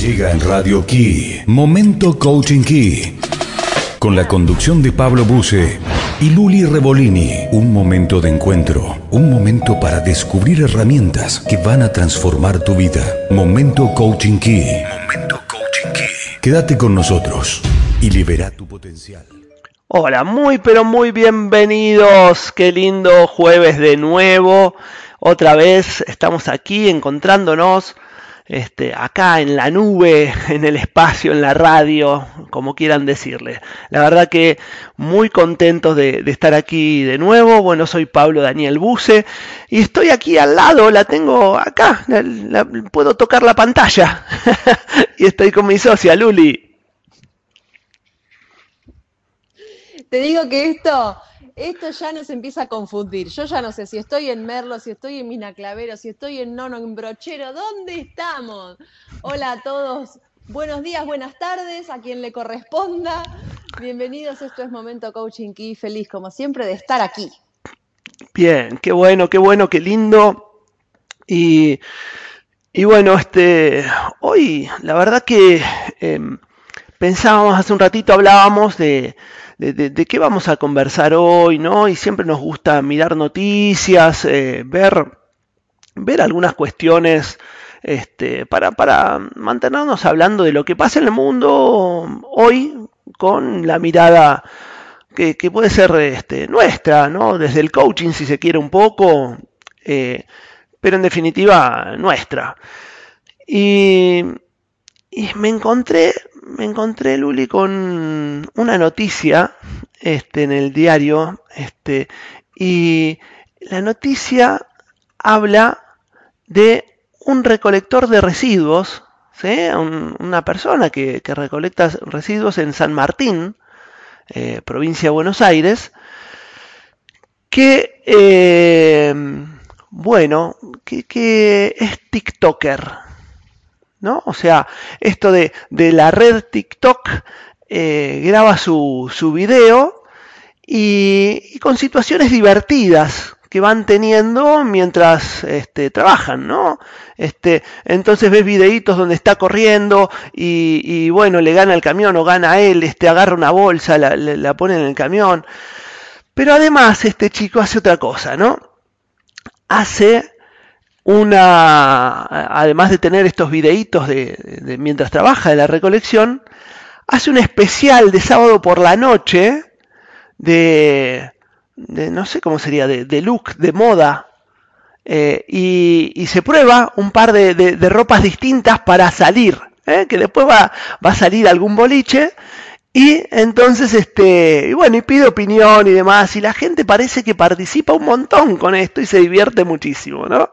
Llega en Radio Key, Momento Coaching Key, con la conducción de Pablo Buse y Luli Revolini. Un momento de encuentro, un momento para descubrir herramientas que van a transformar tu vida. Momento Coaching Key. Momento Coaching Key. Quédate con nosotros y libera tu potencial. Hola, muy pero muy bienvenidos. Qué lindo jueves de nuevo. Otra vez estamos aquí encontrándonos este, acá en la nube, en el espacio, en la radio, como quieran decirle. La verdad que muy contentos de, estar aquí de nuevo. Bueno, soy Pablo Daniel Buse y estoy aquí al lado, la tengo acá, puedo tocar la pantalla y estoy con mi socia Luli. Te digo que esto esto ya nos empieza a confundir. Yo ya no sé si estoy en Merlo, si estoy en Mina Clavero, si estoy en Nono, en Brochero. ¿Dónde estamos? Hola a todos. Buenos días, buenas tardes, a quien le corresponda. Bienvenidos, esto es Momento Coaching Key. Feliz, como siempre, de estar aquí. Bien, qué bueno, qué bueno, qué lindo. Y, bueno, este, hoy la verdad que em, pensábamos hace un ratito, hablábamos de, de, qué vamos a conversar hoy, ¿no? Y siempre nos gusta mirar noticias, eh, ver, ver algunas cuestiones este, para, para mantenernos hablando de lo que pasa en el mundo hoy con la mirada que, puede ser este, nuestra, ¿no? Desde el coaching, si se quiere un poco, eh, pero en definitiva nuestra. Y, y me encontré me encontré, Luli, con una noticia este, en el diario, este, y la noticia habla de un recolector de residuos, una persona que, recolecta residuos en San Martín, eh, provincia de Buenos Aires, que, eh, bueno, que, que es TikToker. ¿No? O sea, esto de, la red TikTok eh, graba su, su video y, con situaciones divertidas que van teniendo mientras este, trabajan, ¿no? Este, entonces ves videitos donde está corriendo y, bueno, le gana el camión o gana él, este, agarra una bolsa, la, la pone en el camión. Pero además este chico hace otra cosa, ¿no? Hace una, además de tener estos videitos de, mientras trabaja de la recolección, hace un especial de sábado por la noche de, no sé cómo sería, de, look, de moda, eh, y, se prueba un par de, ropas distintas para salir, ¿eh? que después va, va a salir algún boliche y entonces, este, y bueno, y pide opinión y demás, y la gente parece que participa un montón con esto y se divierte muchísimo, ¿no?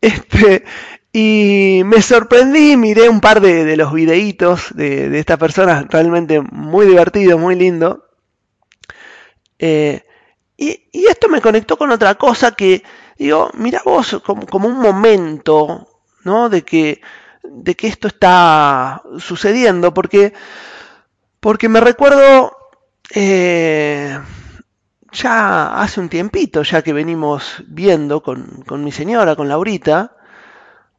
Este, y me sorprendí, miré un par de, los videitos de, esta persona, realmente muy divertido, muy lindo. Eh, y, esto me conectó con otra cosa que, digo, mira vos como, como un momento, ¿no? De que, de que esto está sucediendo, porque porque me recuerdo eh, ya hace un tiempito, ya que venimos viendo con, mi señora, con Laurita,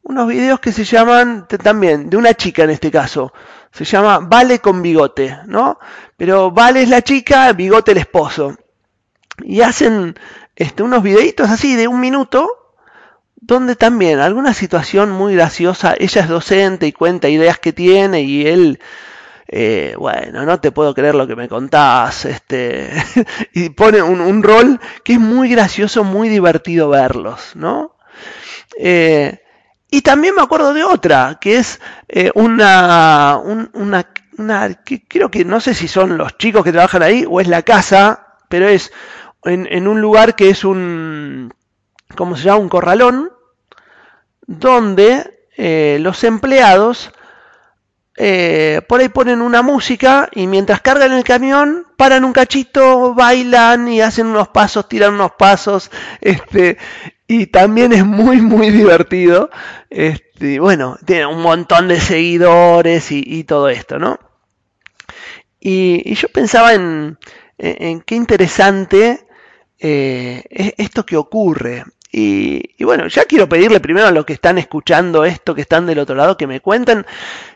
unos videos que se llaman también, de una chica en este caso, se llama Vale con bigote, ¿no? Pero Vale es la chica, bigote el esposo. Y hacen este, unos videitos así de un minuto, donde también alguna situación muy graciosa, ella es docente y cuenta ideas que tiene y él eh, bueno, no te puedo creer lo que me contás, este, y pone un, rol que es muy gracioso, muy divertido verlos, ¿no? Eh, y también me acuerdo de otra, que es eh, una, una, que creo que no sé si son los chicos que trabajan ahí o es la casa, pero es en, un lugar que es un, ¿cómo se llama? Un corralón, donde los empleados eh, por ahí ponen una música y mientras cargan el camión, paran un cachito, bailan y hacen unos pasos, tiran unos pasos, este, y también es muy, muy divertido. Este, bueno, tiene un montón de seguidores y, todo esto, ¿no? Y, yo pensaba en, qué interesante eh, esto que ocurre. Y, bueno, ya quiero pedirle primero a los que están escuchando esto, que están del otro lado, que me cuenten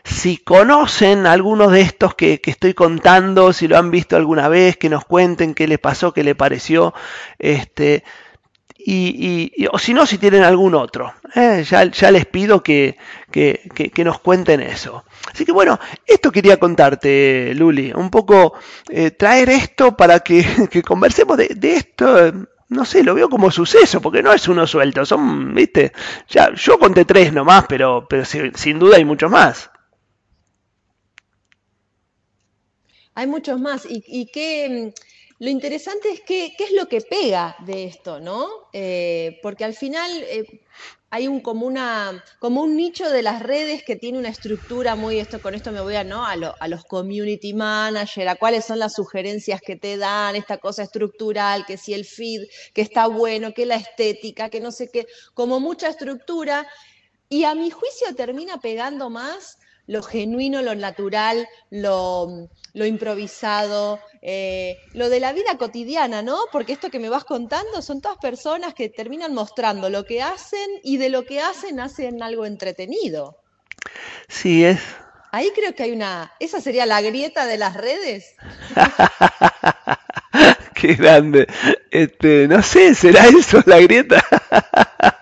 si conocen algunos de estos que, estoy contando, si lo han visto alguna vez, que nos cuenten qué les pasó, qué les pareció. Este, y, o si no, si tienen algún otro. ¿eh? Ya, ya, les pido que, que, nos cuenten eso. Así que bueno, esto quería contarte, Luli, un poco eh, traer esto para que, conversemos de, de esto no sé, lo veo como suceso, porque no es uno suelto, son, viste, ya, yo conté tres nomás, pero, pero sin, duda hay muchos más. Hay muchos más, y, y que mm, lo interesante es que, qué es lo que pega de esto, ¿no? Eh, porque al final, eh, hay un como una como un nicho de las redes que tiene una estructura muy esto con esto me voy a no a, los community manager a cuáles son las sugerencias que te dan esta cosa estructural que si el feed que está bueno que la estética que no sé qué como mucha estructura. Y a mi juicio termina pegando más lo genuino, lo natural, lo, improvisado, eh, lo de la vida cotidiana, ¿no? Porque esto que me vas contando son todas personas que terminan mostrando lo que hacen y de lo que hacen hacen algo entretenido. Sí, es. Ahí creo que hay una. ¿Esa sería la grieta de las redes? Qué grande. Este, no sé, ¿será eso la grieta?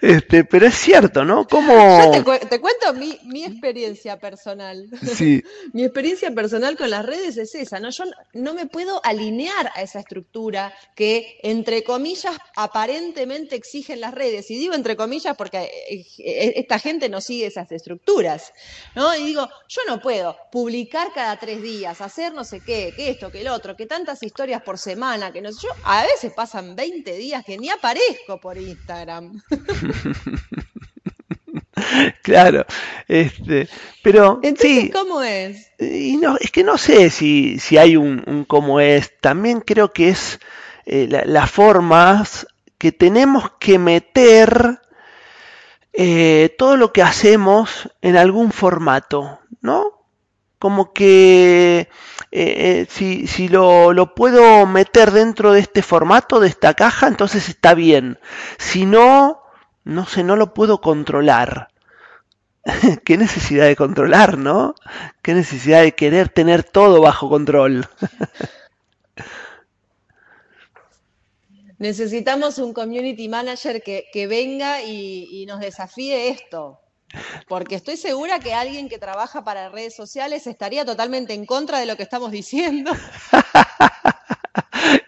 Este, pero es cierto, ¿no? Yo te, cuento mi, experiencia personal. Sí. mi experiencia personal con las redes es esa, ¿no? Yo no me puedo alinear a esa estructura que, entre comillas, aparentemente exigen las redes. Y digo entre comillas porque eh, eh, esta gente no sigue esas estructuras, ¿no? Y digo, yo no puedo publicar cada tres días, hacer no sé qué, que esto, que el otro, que tantas historias por semana, que no sé yo. A veces pasan 20 días que ni aparezco por Instagram. claro, este, pero Entonces, ¿cómo es? Y no, es que no sé si, si hay un, cómo es. También creo que es eh, las formas que tenemos que meter eh, todo lo que hacemos en algún formato, ¿no? Como que eh, si, si lo, lo, puedo meter dentro de este formato, de esta caja, entonces está bien. Si no, no sé, no lo puedo controlar. Qué necesidad de controlar, ¿no? Qué necesidad de querer tener todo bajo control. Necesitamos un community manager que, que venga y, y nos desafíe esto. Porque estoy segura que alguien que trabaja para redes sociales estaría totalmente en contra de lo que estamos diciendo.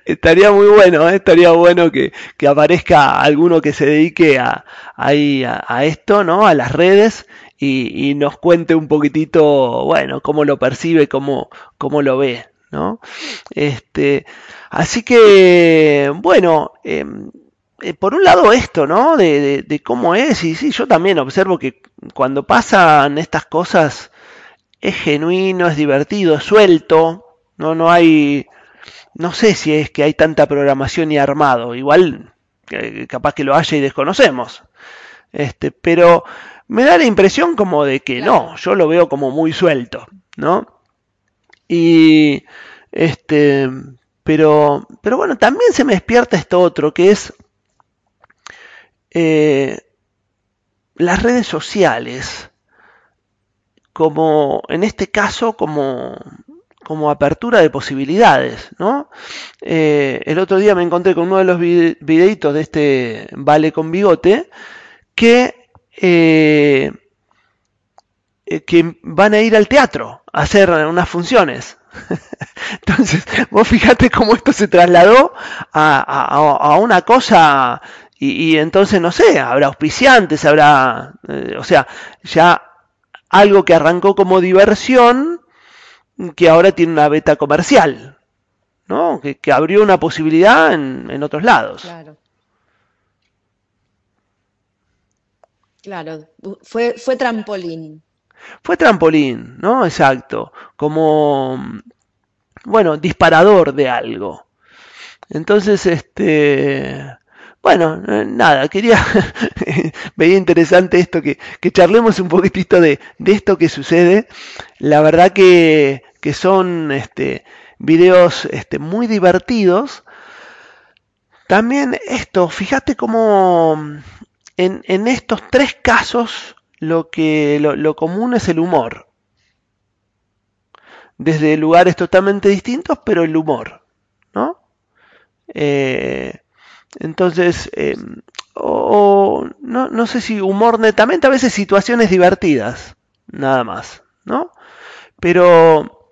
estaría muy bueno, ¿eh? estaría bueno que, aparezca alguno que se dedique a, a, esto, ¿no? A las redes y, nos cuente un poquitito, bueno, cómo lo percibe, cómo, cómo lo ve, ¿no? Este, así que, bueno, em, eh, por un lado esto, ¿no? De, cómo es, y sí, yo también observo que cuando pasan estas cosas es genuino, es divertido, es suelto, no, no hay, no sé si es que hay tanta programación y armado, igual capaz que lo haya y desconocemos, este, pero me da la impresión como de que no, yo lo veo como muy suelto, ¿no? Y este, pero, pero bueno, también se me despierta esto otro que es eh, las redes sociales, como en este caso, como, como apertura de posibilidades, ¿no? Eh, el otro día me encontré con uno de los videitos de este Vale con Bigote que, eh, que van a ir al teatro a hacer unas funciones. Entonces, vos fíjate cómo esto se trasladó a una cosa y, entonces, no sé, habrá auspiciantes, habrá, eh, o sea, ya algo que arrancó como diversión, que ahora tiene una beta comercial, ¿no? Que, abrió una posibilidad en, en otros lados. Claro. Claro, fue, fue trampolín. Fue trampolín, ¿no? Exacto. Como, bueno, disparador de algo. Entonces, este, bueno, nada, quería, veía interesante esto, que, que charlemos un poquitito de, de, esto que sucede. La verdad que, son este, videos este, muy divertidos, también esto, fíjate cómo en, en estos tres casos lo que lo, lo común es el humor. Desde lugares totalmente distintos, pero el humor, ¿no? Eh, entonces, eh, o, no, no, sé si humor netamente, a veces situaciones divertidas, nada más, ¿no? Pero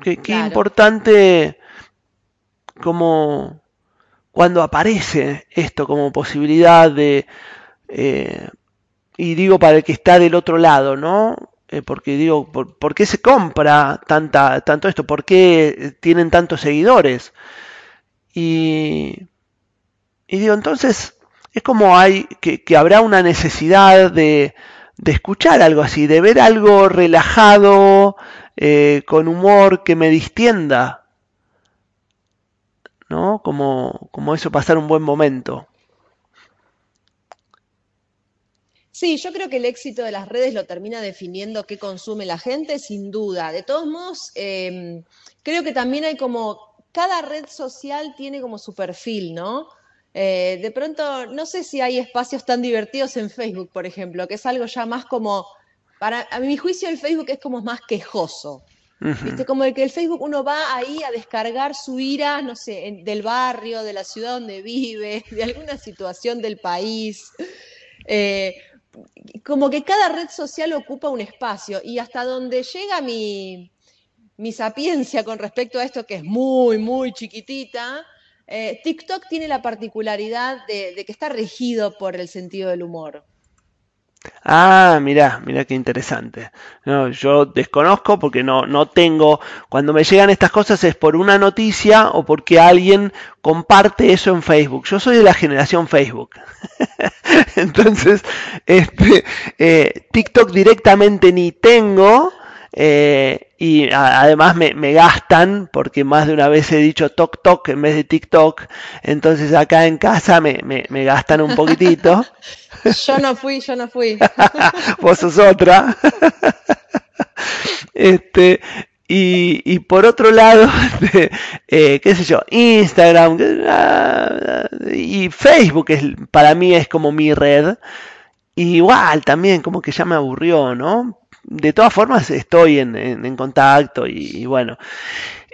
qué, qué claro. importante como cuando aparece esto como posibilidad de, eh, y digo para el que está del otro lado, ¿no? Eh, porque digo, ¿por, ¿por, qué se compra tanta, tanto esto? ¿Por qué tienen tantos seguidores? Y, y digo, entonces, es como hay que, habrá una necesidad de, de, escuchar algo así, de ver algo relajado, eh, con humor que me distienda, ¿no? Como, como eso, pasar un buen momento. Sí, yo creo que el éxito de las redes lo termina definiendo qué consume la gente, sin duda. De todos modos, eh, creo que también hay como, cada red social tiene como su perfil, ¿no? Eh, de pronto, no sé si hay espacios tan divertidos en Facebook, por ejemplo, que es algo ya más como, para a mi juicio el Facebook es como más quejoso. ¿Viste? Como el que el Facebook uno va ahí a descargar su ira, no sé, en, del barrio, de la ciudad donde vive, de alguna situación del país. Eh, como que cada red social ocupa un espacio y hasta donde llega mi, mi sapiencia con respecto a esto, que es muy, muy chiquitita, eh, TikTok tiene la particularidad de, que está regido por el sentido del humor. Ah, mirá, mirá qué interesante. No, yo desconozco porque no, no tengo, cuando me llegan estas cosas es por una noticia o porque alguien comparte eso en Facebook. Yo soy de la generación Facebook. Entonces, este, eh, TikTok directamente ni tengo. Eh, y a, además me, me, gastan, porque más de una vez he dicho Tok Tok en vez de TikTok, entonces acá en casa me, me, me gastan un poquitito. yo no fui, yo no fui. Vos sos otra. este, y, y, por otro lado, eh, qué sé yo, Instagram y Facebook es, para mí es como mi red. igual también como que ya me aburrió, ¿no? De todas formas estoy en, en, contacto y, bueno,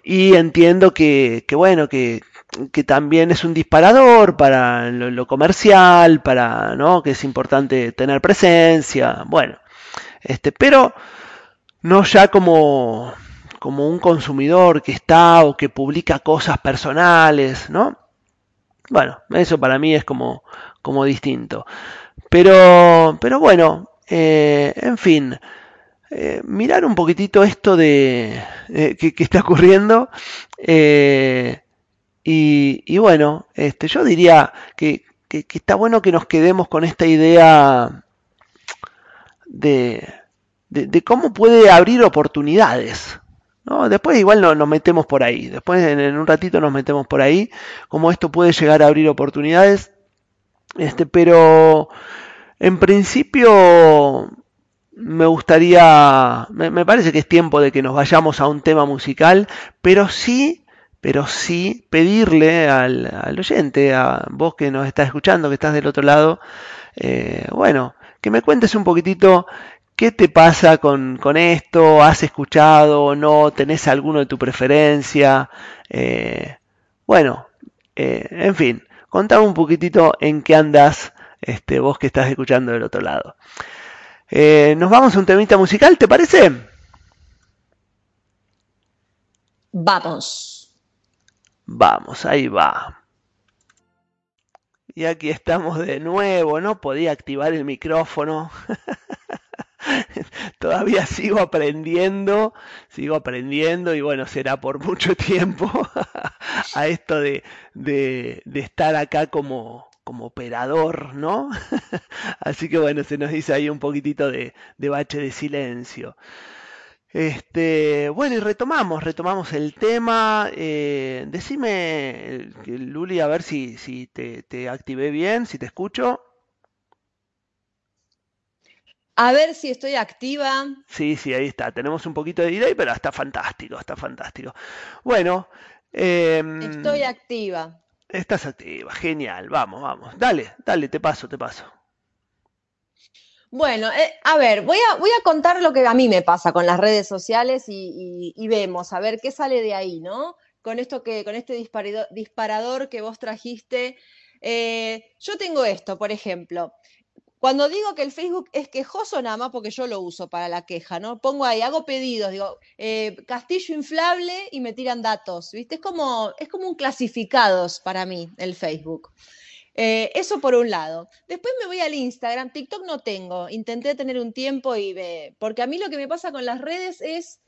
y entiendo que, que bueno, que, que, también es un disparador para lo, lo, comercial, para, ¿no? Que es importante tener presencia, bueno, este, pero no ya como, como un consumidor que está o que publica cosas personales, ¿no? Bueno, eso para mí es como, como distinto. Pero, pero bueno, eh, en fin, eh, mirar un poquitito esto de eh, que, está ocurriendo eh, y, bueno, este, yo diría que, que, está bueno que nos quedemos con esta idea de, de, de cómo puede abrir oportunidades. ¿no? Después igual no, nos metemos por ahí, después en, en, un ratito nos metemos por ahí, cómo esto puede llegar a abrir oportunidades. Este, pero en principio me gustaría, me, parece que es tiempo de que nos vayamos a un tema musical, pero sí, pero sí pedirle al, al oyente, a vos que nos estás escuchando, que estás del otro lado, eh, bueno, que me cuentes un poquitito qué te pasa con, con esto, has escuchado o no, tenés alguno de tu preferencia, eh, bueno, eh, en fin, contame un poquitito en qué andas, este, vos que estás escuchando del otro lado. Eh, nos vamos a un temita musical, ¿te parece? Vamos. Vamos, ahí va. Y aquí estamos de nuevo, no podía activar el micrófono. Todavía sigo aprendiendo, sigo aprendiendo y bueno, será por mucho tiempo a esto de, de, de estar acá como, como operador, ¿no? Así que bueno, se nos dice ahí un poquitito de, de bache de silencio. Este, bueno, y retomamos, retomamos el tema. Eh, decime, Luli, a ver si, si te, te, activé bien, si te escucho. A ver si estoy activa. Sí, sí, ahí está. Tenemos un poquito de delay, pero está fantástico, está fantástico. Bueno. Eh, estoy activa. Estás activa, genial, vamos, vamos. Dale, dale, te paso, te paso. Bueno, eh, a ver, voy a, voy a contar lo que a mí me pasa con las redes sociales y, vemos, a ver qué sale de ahí, ¿no? Con esto que, con este disparador, que vos trajiste. Eh, yo tengo esto, por ejemplo. Cuando digo que el Facebook es quejoso, nada más porque yo lo uso para la queja, ¿no? Pongo ahí, hago pedidos, digo, eh, castillo inflable y me tiran datos, ¿viste? Es como, es como un clasificados para mí el Facebook. Eh, eso por un lado. Después me voy al Instagram. TikTok no tengo. Intenté tener un tiempo y ve. Porque a mí lo que me pasa con las redes es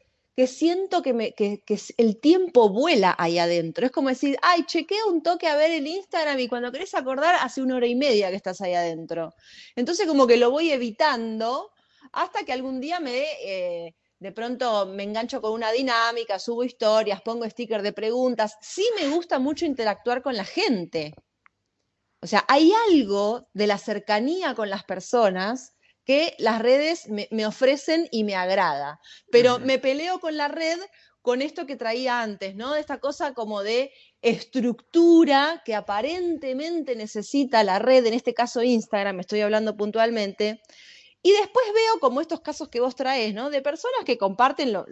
que siento que, me, que, el tiempo vuela ahí adentro. Es como decir, ay, chequea un toque a ver el Instagram y cuando querés acordar, hace una hora y media que estás ahí adentro. Entonces como que lo voy evitando hasta que algún día me... Eh, de pronto me engancho con una dinámica, subo historias, pongo stickers de preguntas. Sí me gusta mucho interactuar con la gente. O sea, hay algo de la cercanía con las personas que las redes me, ofrecen y me agrada. Pero me peleo con la red con esto que traía antes, ¿no? De esta cosa como de estructura que aparentemente necesita la red, en este caso Instagram, me estoy hablando puntualmente. Y después veo como estos casos que vos traes, ¿no? De personas que comparten lo,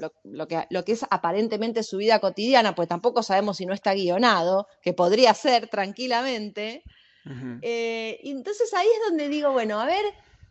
que, lo, que, es aparentemente su vida cotidiana, pues tampoco sabemos si no está guionado, que podría ser tranquilamente, eh, entonces ahí es donde digo, bueno, a ver,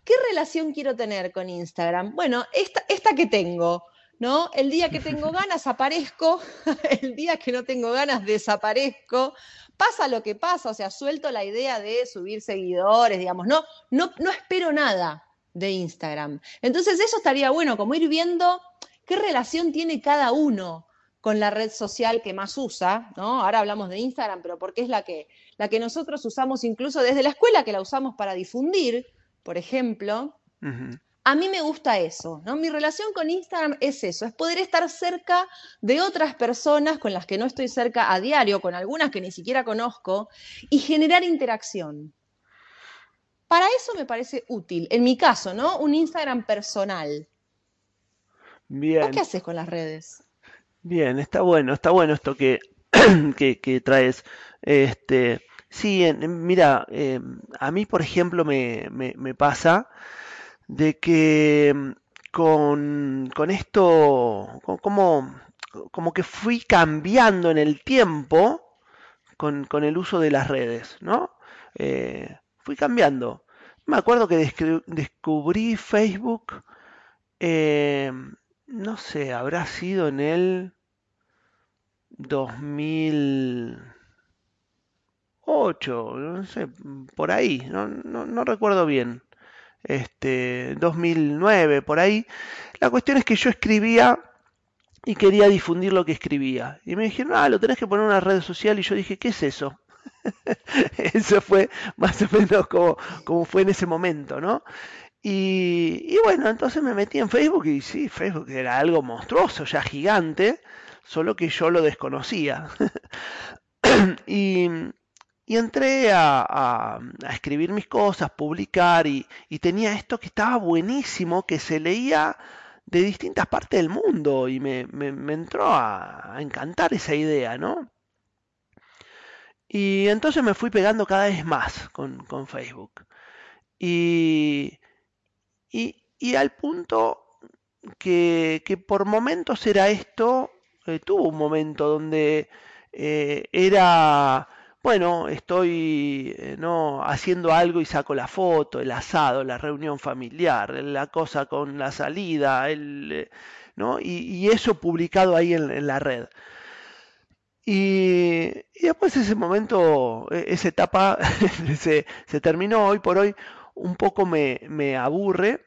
¿qué relación quiero tener con Instagram? Bueno, esta, esta que tengo, ¿no? El día que tengo ganas aparezco, el día que no tengo ganas desaparezco. Pasa lo que pasa, o sea, suelto la idea de subir seguidores, digamos, no, no, no espero nada de Instagram. Entonces eso estaría bueno, como ir viendo qué relación tiene cada uno con la red social que más usa, ¿no? Ahora hablamos de Instagram, pero porque es la que, la que nosotros usamos incluso desde la escuela, que la usamos para difundir, por ejemplo. A mí me gusta eso, ¿no? Mi relación con Instagram es eso, es poder estar cerca de otras personas con las que no estoy cerca a diario, con algunas que ni siquiera conozco, y generar interacción. Para eso me parece útil, en mi caso, ¿no? Un Instagram personal. Bien. qué haces con las redes? Bien, está bueno, está bueno esto que, que, traes. Este, sí, mira, em, a mí, por ejemplo, me, me, pasa de que em, con, con esto, como, como que fui cambiando en el tiempo con, con el uso de las redes, ¿no? Eh, fui cambiando. Me acuerdo que descubrí Facebook, em, no sé, habrá sido en el 2008, no sé, por ahí, no, no, recuerdo bien. Este, 2009, por ahí. La cuestión es que yo escribía y quería difundir lo que escribía. Y me dijeron, ah, lo tenés que poner en una red social. Y yo dije, ¿qué es eso? eso fue más o menos como, como fue en ese momento, ¿no? Y, y, bueno, entonces me metí en Facebook y sí, Facebook era algo monstruoso, ya gigante solo que yo lo desconocía. y, entré a, escribir mis cosas, publicar, y, tenía esto que estaba buenísimo, que se leía de distintas partes del mundo, y me, entró a, encantar esa idea, ¿no? Y entonces me fui pegando cada vez más con, Facebook. Y, y, al punto que, que, por momentos era esto eh, tuvo un momento donde eh, era, bueno, estoy eh, no haciendo algo y saco la foto, el asado, la reunión familiar, la cosa con la salida, el, ¿no? Y, eso publicado ahí en, la red. Y, después ese momento, e, esa etapa se, terminó. Hoy por hoy, un poco me, me aburre,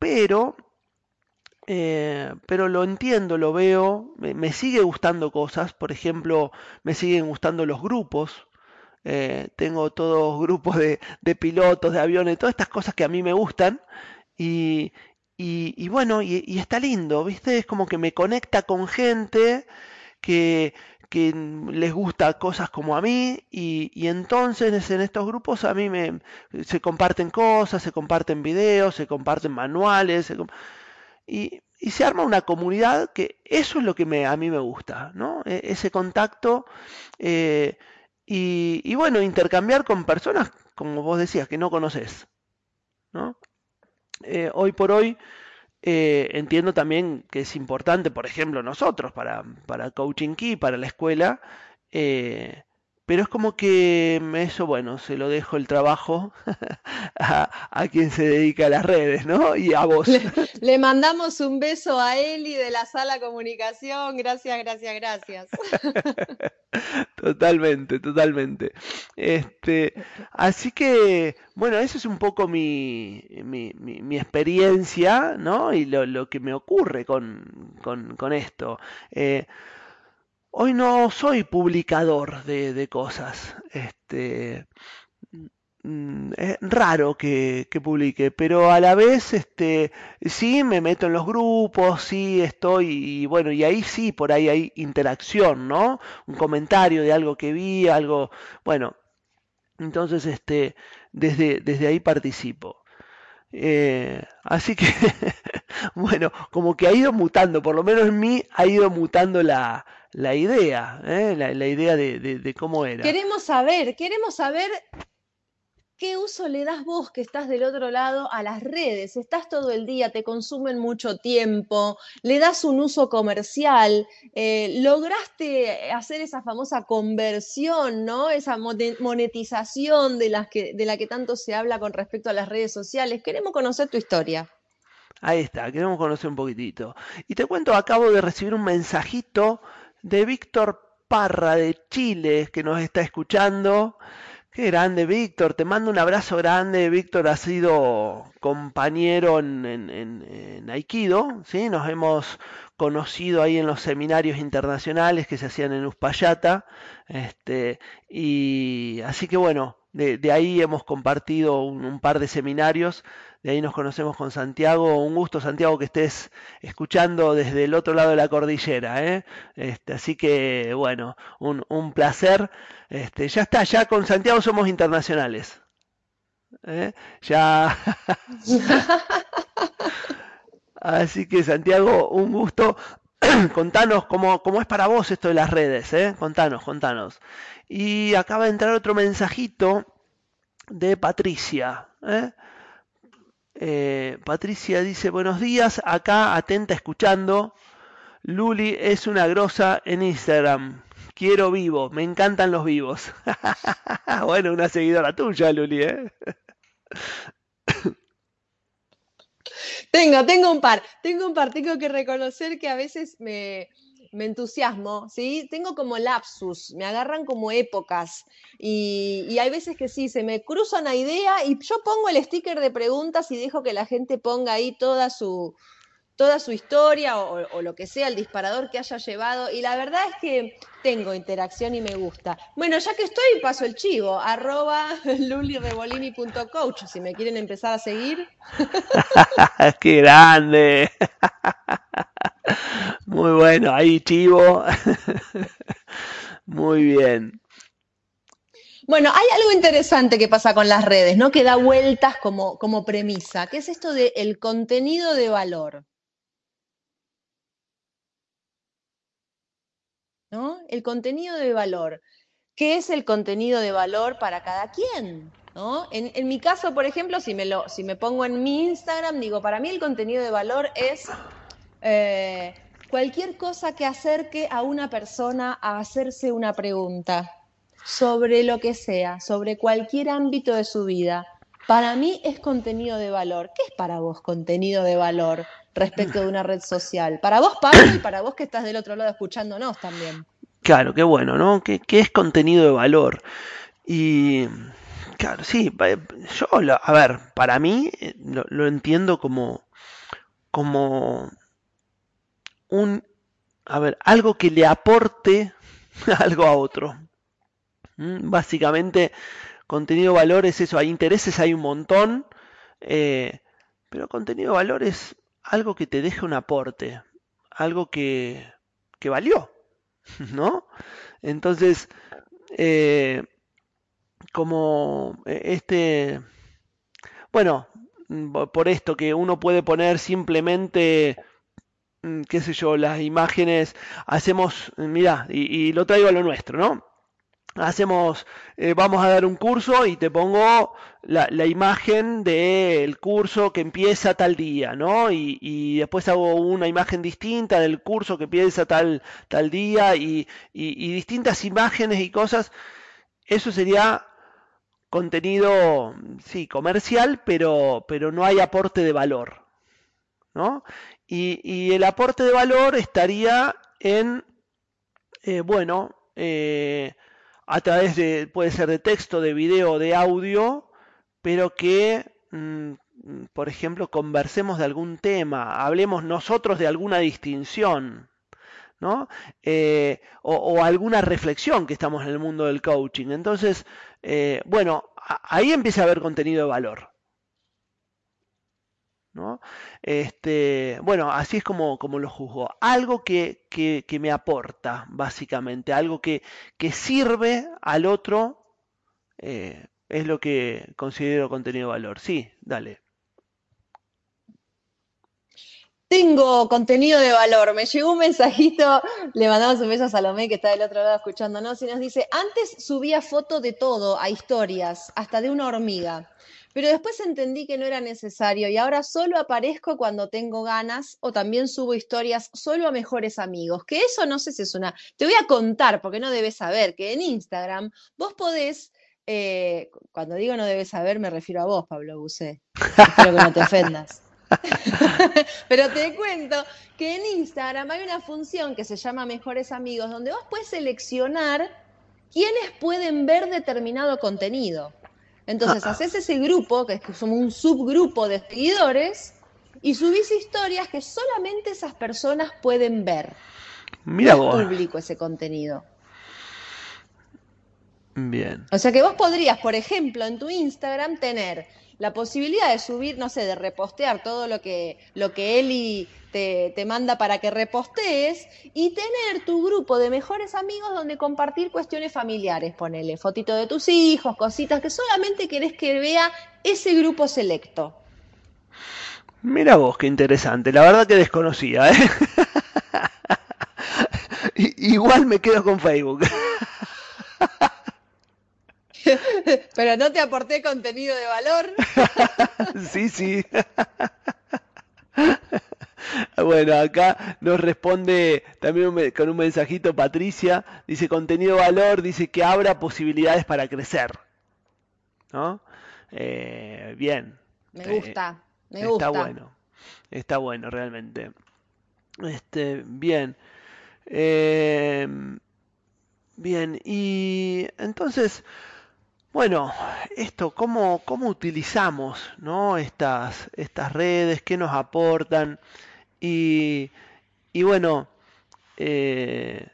pero eh, pero lo entiendo, lo veo, me, sigue gustando cosas, por ejemplo, me siguen gustando los grupos, eh, tengo todos grupos de, pilotos, de aviones, todas estas cosas que a mí me gustan y, y, bueno, y, está lindo, ¿viste? Es como que me conecta con gente que, que les gusta cosas como a mí y, y, entonces en estos grupos a mí me se comparten cosas, se comparten videos, se comparten manuales, se, y, se arma una comunidad que eso es lo que me, a mí me gusta, ¿no? E, ese contacto eh, y, bueno, intercambiar con personas, como vos decías, que no conoces. ¿no? Eh, hoy por hoy eh, entiendo también que es importante, por ejemplo, nosotros, para, para Coaching Key, para la escuela, eh, pero es como que eso, bueno, se lo dejo el trabajo a, quien se dedica a las redes, ¿no? Y a vos. Le, mandamos un beso a Eli de la sala comunicación. Gracias, gracias, gracias. totalmente, totalmente. Este, así que, bueno, eso es un poco mi, mi, experiencia, ¿no? Y lo, que me ocurre con, con, esto. Eh, Hoy no soy publicador de, cosas. Este, mm, es raro que, publique, pero a la vez este, sí me meto en los grupos, sí estoy, y bueno, y ahí sí, por ahí hay interacción, ¿no? Un comentario de algo que vi, algo, bueno, entonces este, desde, desde ahí participo. Eh, así que, bueno, como que ha ido mutando, por lo menos en mí ha ido mutando la, la idea, ¿eh? la, idea de, cómo era. Queremos saber, queremos saber qué uso le das vos que estás del otro lado a las redes. Estás todo el día, te consumen mucho tiempo, le das un uso comercial, eh, lograste hacer esa famosa conversión, ¿no? Esa monetización de, las que, de la que tanto se habla con respecto a las redes sociales. Queremos conocer tu historia. Ahí está, queremos conocer un poquitito. Y te cuento, acabo de recibir un mensajito de Víctor Parra de Chile, que nos está escuchando. Qué grande, Víctor. Te mando un abrazo grande. Víctor ha sido compañero en, en, Aikido. ¿sí? Nos hemos conocido ahí en los seminarios internacionales que se hacían en Uspallata. Este, y así que bueno, de, ahí hemos compartido un, par de seminarios, de ahí nos conocemos con Santiago. Un gusto, Santiago, que estés escuchando desde el otro lado de la cordillera. ¿eh? Este, así que, bueno, un, un, placer. Este, ya está, ya con Santiago somos internacionales. ¿eh? Ya. así que, Santiago, un gusto. contanos cómo, cómo, es para vos esto de las redes, ¿eh? Contanos, contanos. Y acaba de entrar otro mensajito de Patricia. ¿eh? Eh, Patricia dice, buenos días, acá atenta escuchando. Luli es una grosa en Instagram. Quiero vivo, me encantan los vivos. bueno, una seguidora tuya, Luli, ¿eh? Tengo, tengo un par, tengo un par, tengo que reconocer que a veces me, me entusiasmo, ¿sí? Tengo como lapsus, me agarran como épocas y, hay veces que sí, se me cruza una idea y yo pongo el sticker de preguntas y dejo que la gente ponga ahí toda su, toda su historia o, lo que sea, el disparador que haya llevado. Y la verdad es que tengo interacción y me gusta. Bueno, ya que estoy, paso el chivo, arroba lulirevolini.coach, si me quieren empezar a seguir. ¡Qué grande! Muy bueno, ahí chivo. Muy bien. Bueno, hay algo interesante que pasa con las redes, ¿no? Que da vueltas como, como premisa, que es esto del el contenido de valor. ¿No? El contenido de valor. ¿Qué es el contenido de valor para cada quien? ¿no? En, mi caso, por ejemplo, si me, lo, si me pongo en mi Instagram, digo, para mí el contenido de valor es eh, cualquier cosa que acerque a una persona a hacerse una pregunta sobre lo que sea, sobre cualquier ámbito de su vida. Para mí es contenido de valor. ¿Qué es para vos contenido de valor respecto de una red social? Para vos, Pablo, y para vos que estás del otro lado escuchándonos también. Claro, qué bueno, ¿no? ¿Qué, es contenido de valor? Y claro, sí, yo, a ver, para mí eh, lo, entiendo como, como un, a ver, algo que le aporte algo a otro. ¿Mm? Básicamente, contenido valor es eso, hay intereses, hay un montón, eh, pero contenido valor es algo que te deje un aporte, algo que, que valió, ¿no? Entonces, eh, como eh, este, bueno, por esto que uno puede poner simplemente Mm, qué sé yo, las imágenes, hacemos, mira, y, lo traigo a lo nuestro, ¿no? hacemos, eh, vamos a dar un curso y te pongo la, imagen del curso que empieza tal día, ¿no? Y, después hago una imagen distinta del curso que empieza tal, tal día y, distintas imágenes y cosas. Eso sería contenido, sí, comercial, pero, pero no hay aporte de valor, ¿no? Y, el aporte de valor estaría en, eh, bueno, eh, a través de, puede ser de texto, de video, de audio, pero que, mm, por ejemplo, conversemos de algún tema, hablemos nosotros de alguna distinción, ¿no? Eh, o, alguna reflexión que estamos en el mundo del coaching. Entonces, bueno, ahí empieza a haber contenido de valor. Este, bueno, así es como, lo juzgo. Algo que, me aporta, básicamente, algo que, sirve al otro, eh, es lo que considero contenido de valor. Sí, dale. Tengo contenido de valor. Me llegó un mensajito, le mandamos un beso a Salomé que está del otro lado escuchándonos y nos dice, antes subía foto de todo a historias, hasta de una hormiga. Pero después entendí que no era necesario y ahora solo aparezco cuando tengo ganas o también subo historias solo a mejores amigos. Que eso no sé si es una... Te voy a contar, porque no debes saber, que en Instagram vos podés... Eh, cuando digo no debes saber, me refiero a vos, Pablo Busé. Espero que no te ofendas. Pero te cuento que en Instagram hay una función que se llama Mejores Amigos, donde vos puedes seleccionar quiénes pueden ver determinado contenido. Entonces, ah. haces ese grupo, que es como un subgrupo de seguidores, y subís historias que solamente esas personas pueden ver. Mira no vos. público ese contenido. Bien. O sea que vos podrías, por ejemplo, en tu Instagram tener la posibilidad de subir, no sé, de repostear todo lo que, lo que Eli te, te, manda para que repostees y tener tu grupo de mejores amigos donde compartir cuestiones familiares, ponele fotito de tus hijos, cositas que solamente querés que vea ese grupo selecto. Mira vos, qué interesante, la verdad que desconocía, ¿eh? Igual me quedo con Facebook. Pero no te aporté contenido de valor. sí, sí. Bueno, acá nos responde también con un mensajito Patricia, dice contenido de valor, dice que abra posibilidades para crecer. ¿No? Eh, bien. Me gusta, me gusta. Está bueno, está bueno realmente. Este, bien. Eh, bien, y entonces, bueno, esto, ¿cómo, cómo utilizamos ¿no? estas, estas redes? ¿Qué nos aportan? Y, y bueno, eh,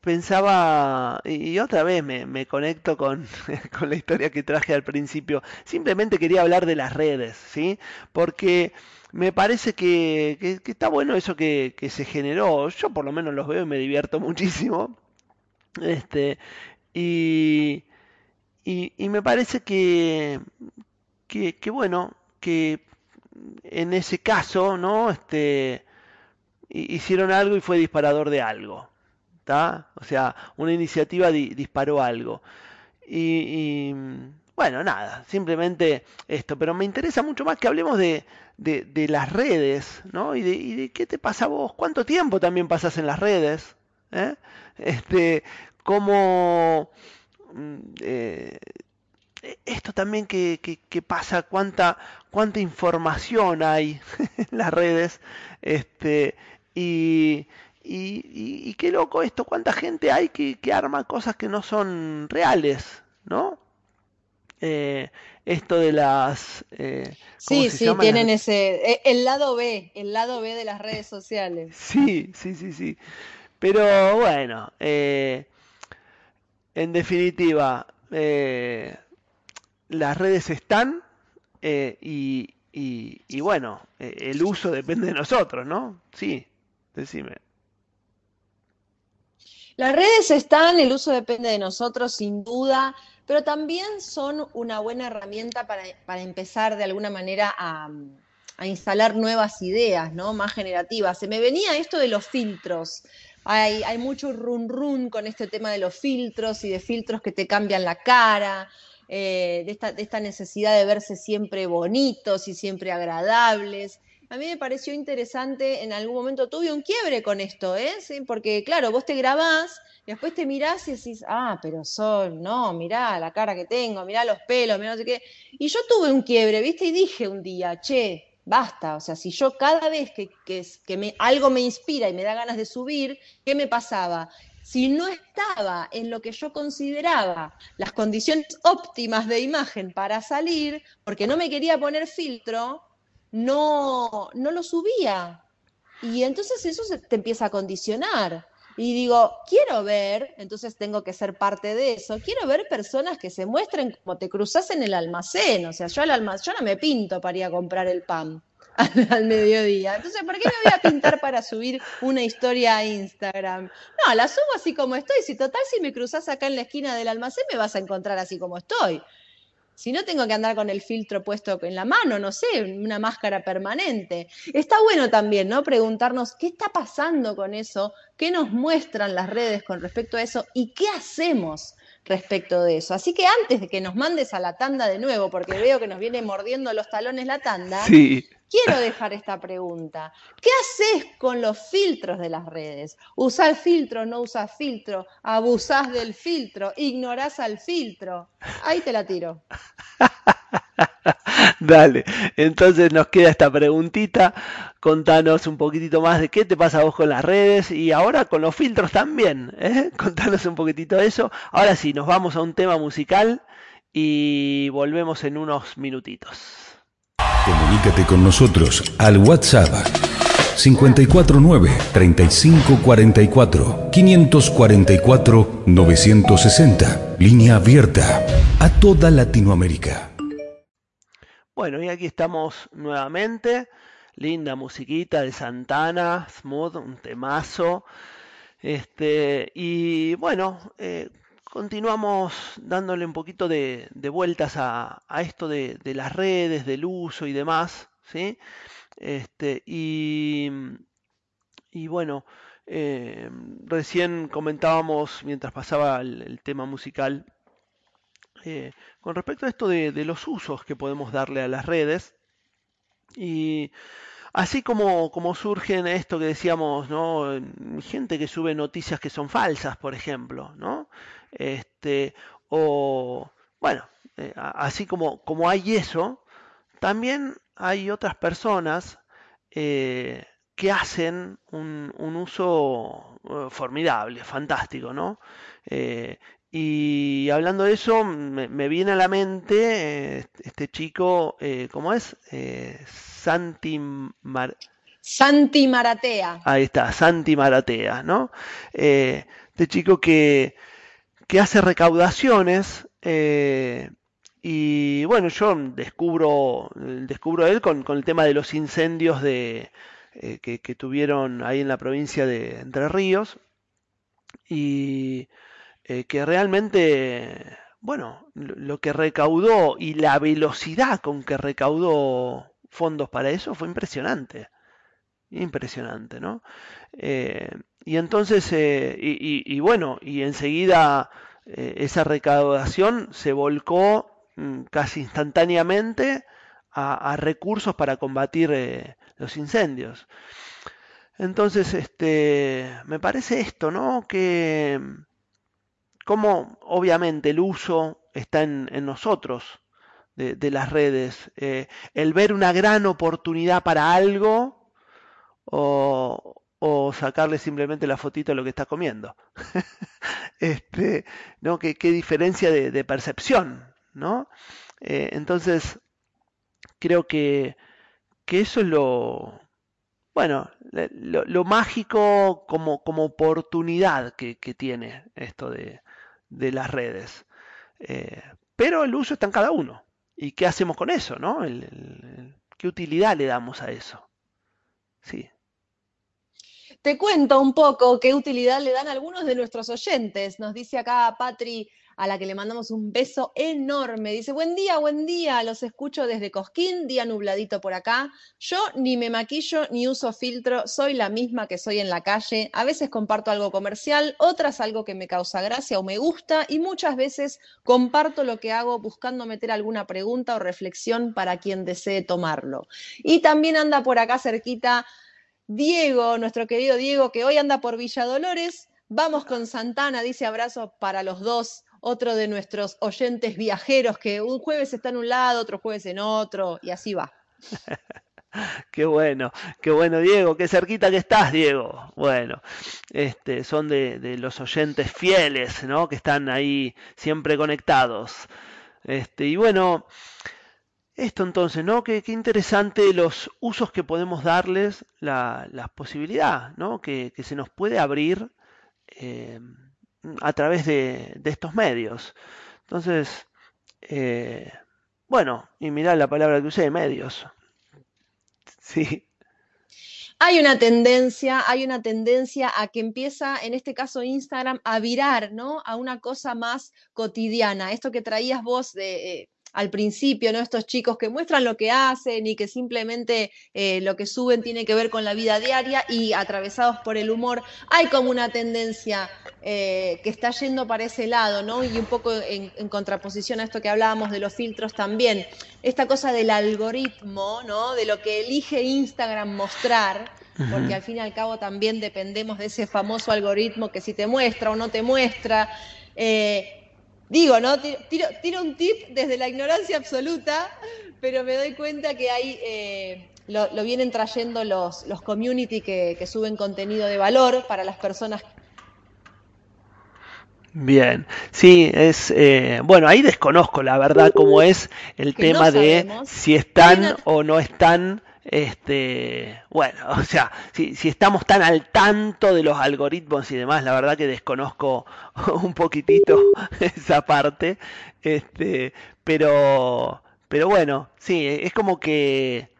pensaba, y otra vez me, me conecto con, con, la historia que traje al principio, simplemente quería hablar de las redes, ¿sí? Porque me parece que, que, está bueno eso que, que, se generó, yo por lo menos los veo y me divierto muchísimo, este, y, y, me parece que, que, bueno, que en ese caso, ¿no? Este, hicieron algo y fue disparador de algo. ¿está? O sea, una iniciativa disparó algo. Y, bueno, nada, simplemente esto. Pero me interesa mucho más que hablemos de, de, las redes, ¿no? Y de, y de, qué te pasa a vos. ¿Cuánto tiempo también pasas en las redes? ¿Eh? Este, cómo mm, eh, esto también que, pasa, cuánta, cuánta información hay en las redes, este, y, y, qué loco esto, cuánta gente hay que, arma cosas que no son reales, ¿no? Eh, esto de las... Eh, sí, sí, tienen ese... El lado B, el lado B de las redes sociales. Sí, sí, sí, sí. Pero bueno, en definitiva, eh, las redes están eh, y, y, bueno, eh, el uso depende de nosotros, ¿no? Sí, decime. Las redes están, el uso depende de nosotros, sin duda, pero también son una buena herramienta para, para empezar de alguna manera a, a, instalar nuevas ideas, ¿no? Más generativas. Se me venía esto de los filtros. Hay, mucho run run con este tema de los filtros y de filtros que te cambian la cara. Eh, de, esta, necesidad de verse siempre bonitos y siempre agradables. A mí me pareció interesante, en algún momento tuve un quiebre con esto, ¿eh? Porque claro, vos te grabás después te mirás y decís, ah, pero Sol, no, mirá la cara que tengo, mirá los pelos, mirá no sé qué. Y yo tuve un quiebre, ¿viste? Y dije un día, che, basta, o sea, si yo cada vez que, que, me, algo me inspira y me da ganas de subir, ¿qué me pasaba? Si no estaba en lo que yo consideraba las condiciones óptimas de imagen para salir, porque no me quería poner filtro, no, no lo subía. Y entonces eso se te empieza a condicionar. Y digo, quiero ver, entonces tengo que ser parte de eso, quiero ver personas que se muestren como te cruzas en el almacén. O sea, yo al almacén, yo no me pinto para ir a comprar el pan al, mediodía. Entonces, ¿por qué me voy a pintar para subir una historia a Instagram? No, la subo así como estoy. Si total, si me cruzas acá en la esquina del almacén, me vas a encontrar así como estoy. Si no tengo que andar con el filtro puesto en la mano, no sé, una máscara permanente. Está bueno también, ¿no? Preguntarnos qué está pasando con eso, qué nos muestran las redes con respecto a eso y qué hacemos respecto de eso. Así que antes de que nos mandes a la tanda de nuevo, porque veo que nos viene mordiendo los talones la tanda, quiero dejar esta pregunta. ¿Qué haces con los filtros de las redes? ¿Usás filtro, no usás filtro? ¿Abusás del filtro? ¿Ignorás al filtro? Ahí te la tiro. Dale, entonces nos queda esta preguntita. Contanos un poquitito más de qué te pasa a vos con las redes y ahora con los filtros también. ¿eh? Contanos un poquitito de eso. Ahora sí, nos vamos a un tema musical y volvemos en unos minutitos. Comunícate con nosotros al WhatsApp 549 3544 544 960. Línea abierta a toda Latinoamérica. Bueno, y aquí estamos nuevamente. Linda musiquita de Santana, Smooth, un temazo. Este, y bueno, eh, continuamos dándole un poquito de, vueltas a, esto de, las redes, del uso y demás. ¿sí? Este, y, y bueno, eh, recién comentábamos mientras pasaba el tema musical eh, con respecto a esto de, los usos que podemos darle a las redes. Y así como, como surgen esto que decíamos, ¿no? Gente que sube noticias que son falsas, por ejemplo, ¿no? Este, o, bueno, eh, así como, como hay eso, también hay otras personas eh, que hacen un, un uso formidable, fantástico, ¿no? Y hablando de eso, me, viene a la mente eh, este chico, eh, ¿cómo es? Eh, Santi, Santi Maratea. Ahí está, Santi Maratea, ¿no? este chico que, que hace recaudaciones y bueno, yo descubro, descubro él con, con el tema de los incendios de, que, que tuvieron ahí en la provincia de Entre Ríos. Y eh, que realmente, bueno, lo que recaudó y la velocidad con que recaudó fondos para eso fue impresionante. Impresionante, ¿no? Eh, y entonces, eh, y, bueno, y enseguida esa recaudación se volcó mm, casi instantáneamente a, recursos para combatir los incendios. Entonces, este, me parece esto, ¿no? Que como obviamente el uso está en, nosotros de, las redes. Eh, el ver una gran oportunidad para algo o, sacarle simplemente la fotito de lo que está comiendo. este, ¿no? ¿Qué, diferencia de, percepción, ¿no? Eh, entonces, creo que, que, eso es lo, bueno, lo, mágico como, como oportunidad que, tiene esto de, de las redes. Eh, pero el uso está en cada uno. ¿Y qué hacemos con eso? ¿no? ¿Qué utilidad le damos a eso? Sí. Te cuento un poco qué utilidad le dan algunos de nuestros oyentes. Nos dice acá Patri, a la que le mandamos un beso enorme. Dice, buen día, buen día, los escucho desde Cosquín, día nubladito por acá. Yo ni me maquillo ni uso filtro, soy la misma que soy en la calle. A veces comparto algo comercial, otras algo que me causa gracia o me gusta y muchas veces comparto lo que hago buscando meter alguna pregunta o reflexión para quien desee tomarlo. Y también anda por acá cerquita Diego, nuestro querido Diego, que hoy anda por Villa Dolores. Vamos con Santana, dice abrazo para los dos otro de nuestros oyentes viajeros que un jueves está en un lado, otro jueves en otro, y así va. qué bueno, qué bueno, Diego, qué cerquita que estás, Diego. Bueno, este, son de, los oyentes fieles, ¿no? Que están ahí siempre conectados. Este, y bueno, esto entonces, ¿no? Qué, qué interesante los usos que podemos darles, la, posibilidad, ¿no? Que, se nos puede abrir. Eh, a través de, estos medios. Entonces, eh, bueno, y mirá la palabra que usé, medios. Sí. Hay una tendencia, hay una tendencia a que empieza, en este caso Instagram, a virar, ¿no? A una cosa más cotidiana. Esto que traías vos de eh, al principio, ¿no? Estos chicos que muestran lo que hacen y que simplemente eh, lo que suben tiene que ver con la vida diaria y atravesados por el humor, hay como una tendencia eh, que está yendo para ese lado, ¿no? Y un poco en, contraposición a esto que hablábamos de los filtros también, esta cosa del algoritmo, ¿no? De lo que elige Instagram mostrar, porque al fin y al cabo también dependemos de ese famoso algoritmo que si te muestra o no te muestra. Eh, Digo, ¿no? Tiro, un tip desde la ignorancia absoluta, pero me doy cuenta que hay, eh, lo, vienen trayendo los, los community que, suben contenido de valor para las personas. Bien, sí, es, eh, bueno, ahí desconozco la verdad cómo es el tema de si están o no están este, bueno, o sea, si, si, estamos tan al tanto de los algoritmos y demás, la verdad que desconozco un poquitito esa parte. Este, pero, pero bueno, sí, es como que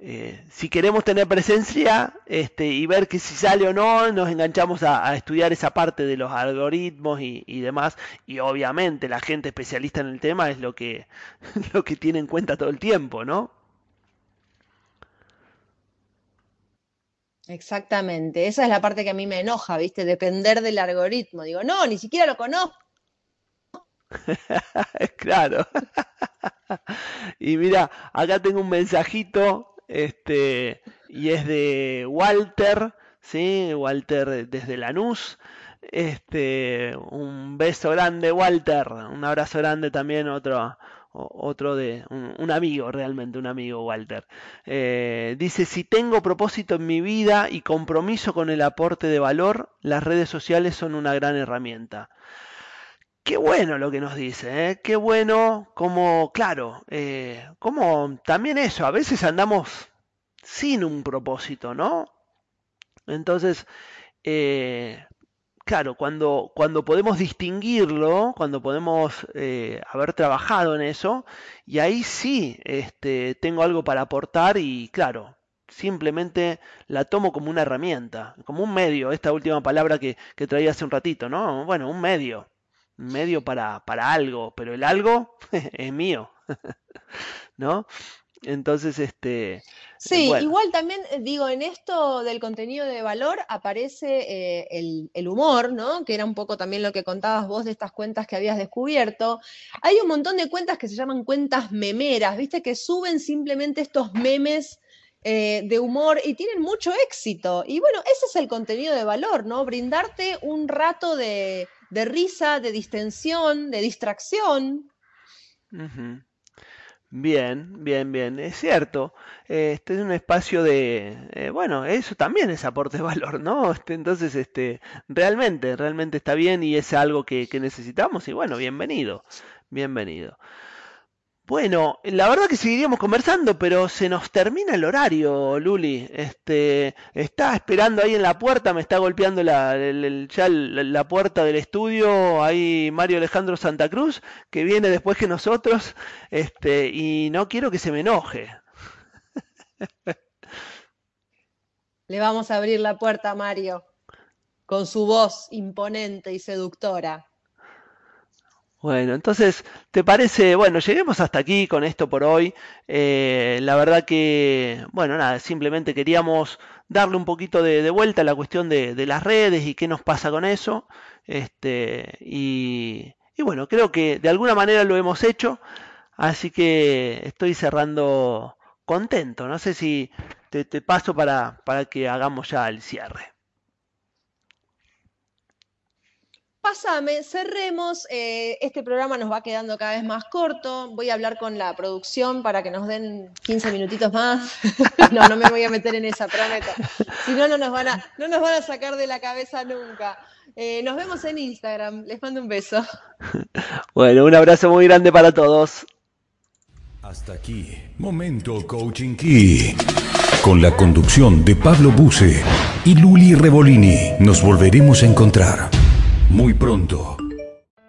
eh, si queremos tener presencia este, y ver que si sale o no, nos enganchamos a, estudiar esa parte de los algoritmos y, y, demás. Y obviamente la gente especialista en el tema es lo que, lo que tiene en cuenta todo el tiempo, ¿no? Exactamente, esa es la parte que a mí me enoja, ¿viste? Depender del algoritmo. Digo, no, ni siquiera lo conozco. claro. y mira, acá tengo un mensajito, este, y es de Walter, ¿sí? Walter desde Lanús. Este, un beso grande, Walter. Un abrazo grande también, otro, otro de un, amigo, realmente un amigo, Walter. Eh, dice, si tengo propósito en mi vida y compromiso con el aporte de valor, las redes sociales son una gran herramienta. Qué bueno lo que nos dice, ¿eh? qué bueno como, claro, eh, como también eso, a veces andamos sin un propósito, ¿no? Entonces, eh, claro, cuando, cuando podemos distinguirlo, cuando podemos eh, haber trabajado en eso, y ahí sí este, tengo algo para aportar y claro, simplemente la tomo como una herramienta, como un medio, esta última palabra que, que traía hace un ratito, ¿no? Bueno, un medio, un medio para, para algo, pero el algo es mío, ¿no? Entonces, este... Sí, igual también eh, digo, en esto del contenido de valor aparece eh, el, humor, ¿no? Que era un poco también lo que contabas vos de estas cuentas que habías descubierto. Hay un montón de cuentas que se llaman cuentas memeras, ¿viste? Que suben simplemente estos memes eh, de humor y tienen mucho éxito. Y bueno, ese es el contenido de valor, ¿no? Brindarte un rato de, risa, de distensión, de distracción. Bien, bien, bien, es cierto. Este es un espacio de, eh, bueno, eso también es aporte de valor, ¿no? Este, entonces, este, realmente, realmente está bien y es algo que, que necesitamos y bueno, bienvenido, bienvenido. Bueno, la verdad que seguiríamos conversando, pero se nos termina el horario, Luli. Este, está esperando ahí en la puerta, me está golpeando la, ya la, puerta del estudio, ahí Mario Alejandro Santa Cruz, que viene después que nosotros, este, y no quiero que se me enoje. Le vamos a abrir la puerta a Mario, con su voz imponente y seductora. Bueno, entonces, ¿te parece? Bueno, lleguemos hasta aquí con esto por hoy. Eh, la verdad que, bueno, nada, simplemente queríamos darle un poquito de, vuelta a la cuestión de, las redes y qué nos pasa con eso. Este, y, bueno, creo que de alguna manera lo hemos hecho, así que estoy cerrando contento. No sé si te, te paso para, para que hagamos ya el cierre. Pásame, cerremos. Eh, este programa nos va quedando cada vez más corto. Voy a hablar con la producción para que nos den 15 minutitos más. no, no me voy a meter en esa, prometo. Si no, no nos van a, no nos van a sacar de la cabeza nunca. Eh, nos vemos en Instagram. Les mando un beso. Bueno, un abrazo muy grande para todos. Hasta aquí, Momento Coaching Key. Con la conducción de Pablo Buse y Luli Revolini, nos volveremos a encontrar muy pronto.